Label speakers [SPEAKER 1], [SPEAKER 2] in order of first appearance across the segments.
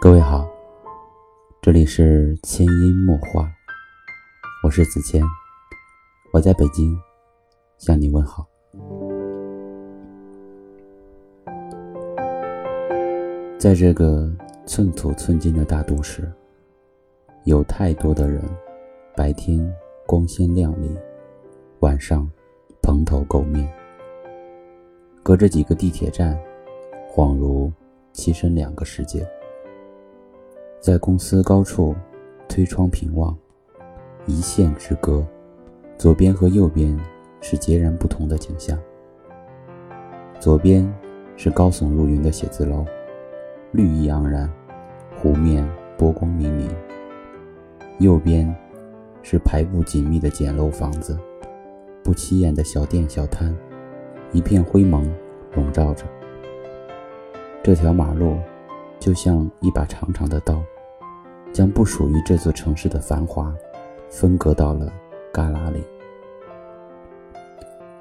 [SPEAKER 1] 各位好，这里是千音墨画，我是子谦，我在北京向你问好。在这个寸土寸金的大都市，有太多的人，白天光鲜亮丽，晚上蓬头垢面，隔着几个地铁站，恍如栖身两个世界。在公司高处推窗平望，一线之隔，左边和右边是截然不同的景象。左边是高耸入云的写字楼，绿意盎然，湖面波光粼粼；右边是排布紧密的简陋房子，不起眼的小店小摊，一片灰蒙笼罩着。这条马路。就像一把长长的刀，将不属于这座城市的繁华分割到了旮旯里。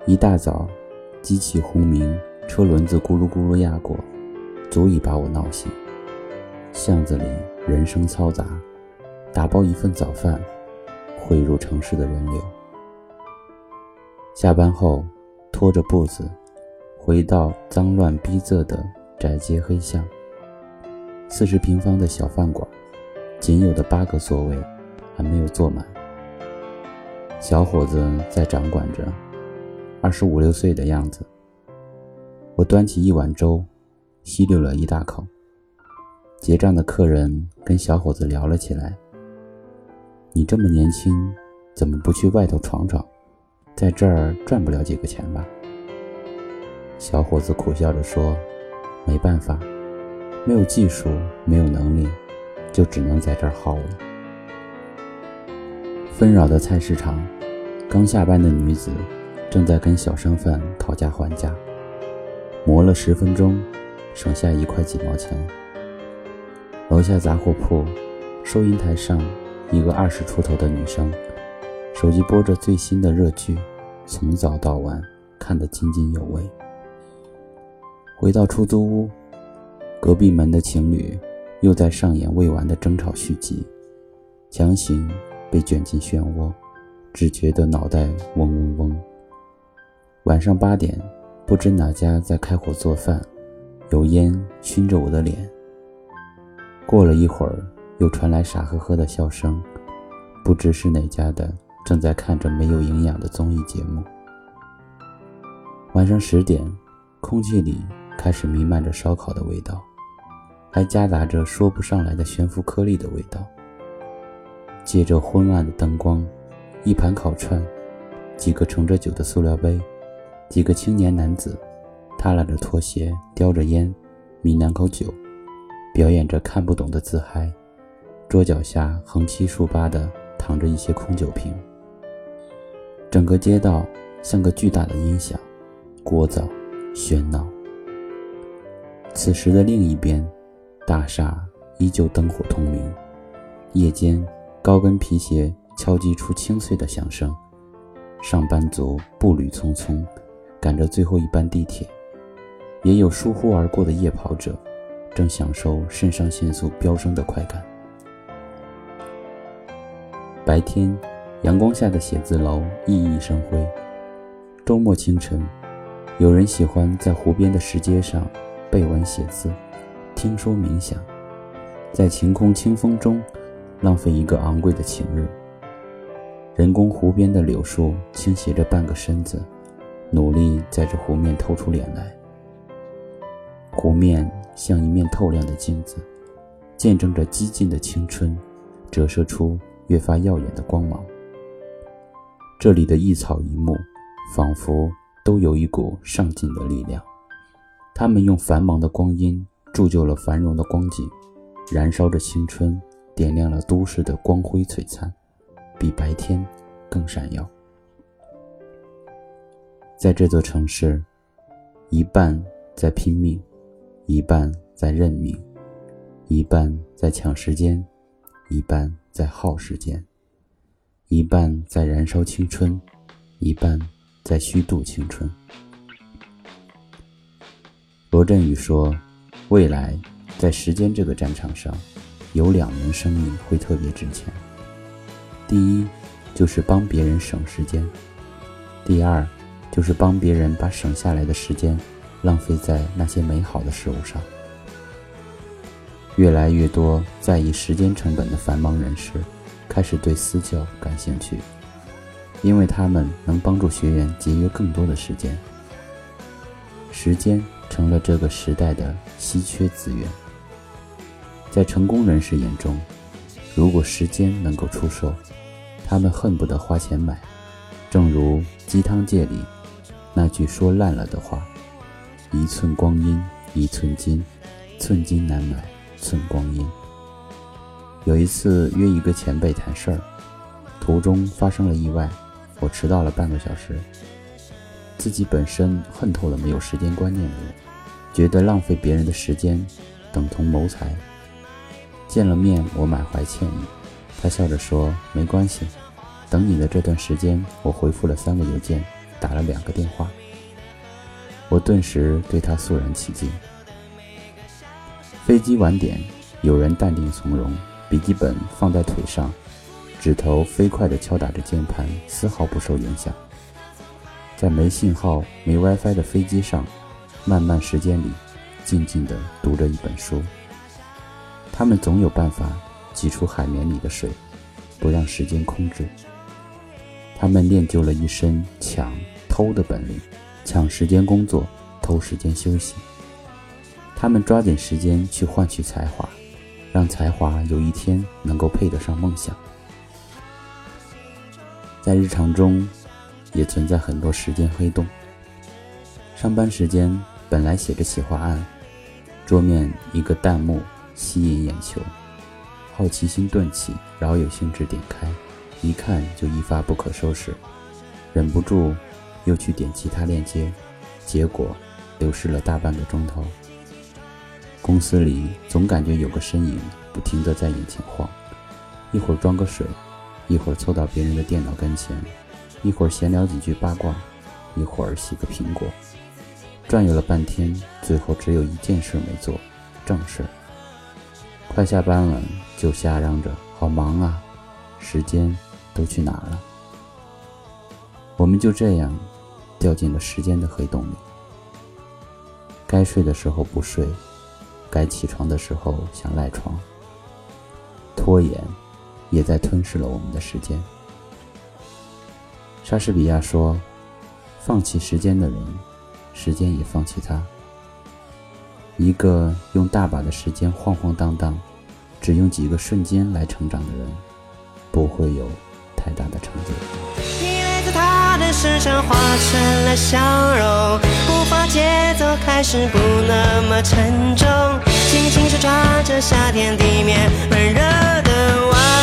[SPEAKER 1] 一大早，机器轰鸣，车轮子咕噜咕噜压过，足以把我闹醒。巷子里人声嘈杂，打包一份早饭，汇入城市的人流。下班后，拖着步子，回到脏乱逼仄的窄街黑巷。四十平方的小饭馆，仅有的八个座位还没有坐满。小伙子在掌管着，二十五六岁的样子。我端起一碗粥，吸溜了一大口。结账的客人跟小伙子聊了起来：“你这么年轻，怎么不去外头闯闯？在这儿赚不了几个钱吧？”小伙子苦笑着说：“没办法。”没有技术，没有能力，就只能在这儿耗了。纷扰的菜市场，刚下班的女子正在跟小商贩讨价还价，磨了十分钟，省下一块几毛钱。楼下杂货铺，收银台上，一个二十出头的女生，手机播着最新的热剧，从早到晚看得津津有味。回到出租屋。隔壁门的情侣又在上演未完的争吵续集，强行被卷进漩涡，只觉得脑袋嗡嗡嗡。晚上八点，不知哪家在开火做饭，有烟熏着我的脸。过了一会儿，又传来傻呵呵的笑声，不知是哪家的正在看着没有营养的综艺节目。晚上十点，空气里。开始弥漫着烧烤的味道，还夹杂着说不上来的悬浮颗粒的味道。借着昏暗的灯光，一盘烤串，几个盛着酒的塑料杯，几个青年男子，耷拉着拖鞋，叼着烟，抿两口酒，表演着看不懂的自嗨。桌脚下横七竖八的躺着一些空酒瓶。整个街道像个巨大的音响，聒噪，喧闹。此时的另一边，大厦依旧灯火通明。夜间，高跟皮鞋敲击出清脆的响声。上班族步履匆匆，赶着最后一班地铁。也有疏忽而过的夜跑者，正享受肾上腺素飙升的快感。白天，阳光下的写字楼熠熠生辉。周末清晨，有人喜欢在湖边的石阶上。背文写字，听说冥想，在晴空清风中浪费一个昂贵的晴日。人工湖边的柳树倾斜着半个身子，努力在这湖面透出脸来。湖面像一面透亮的镜子，见证着激进的青春，折射出越发耀眼的光芒。这里的一草一木，仿佛都有一股上进的力量。他们用繁忙的光阴铸就了繁荣的光景，燃烧着青春，点亮了都市的光辉璀璨，比白天更闪耀。在这座城市，一半在拼命，一半在认命，一半在抢时间，一半在耗时间，一半在燃烧青春，一半在虚度青春。罗振宇说：“未来在时间这个战场上，有两门生意会特别值钱。第一，就是帮别人省时间；第二，就是帮别人把省下来的时间浪费在那些美好的事物上。越来越多在意时间成本的繁忙人士，开始对私教感兴趣，因为他们能帮助学员节约更多的时间。时间成了这个时代的稀缺资源。在成功人士眼中，如果时间能够出售，他们恨不得花钱买。正如鸡汤界里那句说烂了的话：“一寸光阴一寸金，寸金难买。”寸光阴。有一次约一个前辈谈事儿，途中发生了意外，我迟到了半个小时。自己本身恨透了没有时间观念的人，觉得浪费别人的时间等同谋财。见了面，我满怀歉意，他笑着说：“没关系，等你的这段时间，我回复了三个邮件，打了两个电话。”我顿时对他肃然起敬。飞机晚点，有人淡定从容，笔记本放在腿上，指头飞快地敲打着键盘，丝毫不受影响。在没信号、没 WiFi 的飞机上，漫漫时间里，静静地读着一本书。他们总有办法挤出海绵里的水，不让时间空置。他们练就了一身抢、偷的本领，抢时间工作，偷时间休息。他们抓紧时间去换取才华，让才华有一天能够配得上梦想。在日常中，也存在很多时间黑洞。上班时间本来写着企划案，桌面一个弹幕吸引眼球，好奇心顿起，饶有兴致点开，一看就一发不可收拾，忍不住又去点其他链接，结果流失了大半个钟头。公司里总感觉有个身影不停地在眼前晃，一会儿装个水，一会儿凑到别人的电脑跟前，一会儿闲聊几句八卦，一会儿洗个苹果，转悠了半天，最后只有一件事没做，正事。快下班了就瞎嚷着好忙啊，时间都去哪儿了？我们就这样掉进了时间的黑洞里，该睡的时候不睡。该起床的时候想赖床，拖延也在吞噬了我们的时间。莎士比亚说：“放弃时间的人，时间也放弃他。”一个用大把的时间晃晃荡荡，只用几个瞬间来成长的人，不会有太大的成就。
[SPEAKER 2] 的身上化成了笑容，步伐节奏开始不那么沉重，轻轻手抓着夏天地面温热的晚。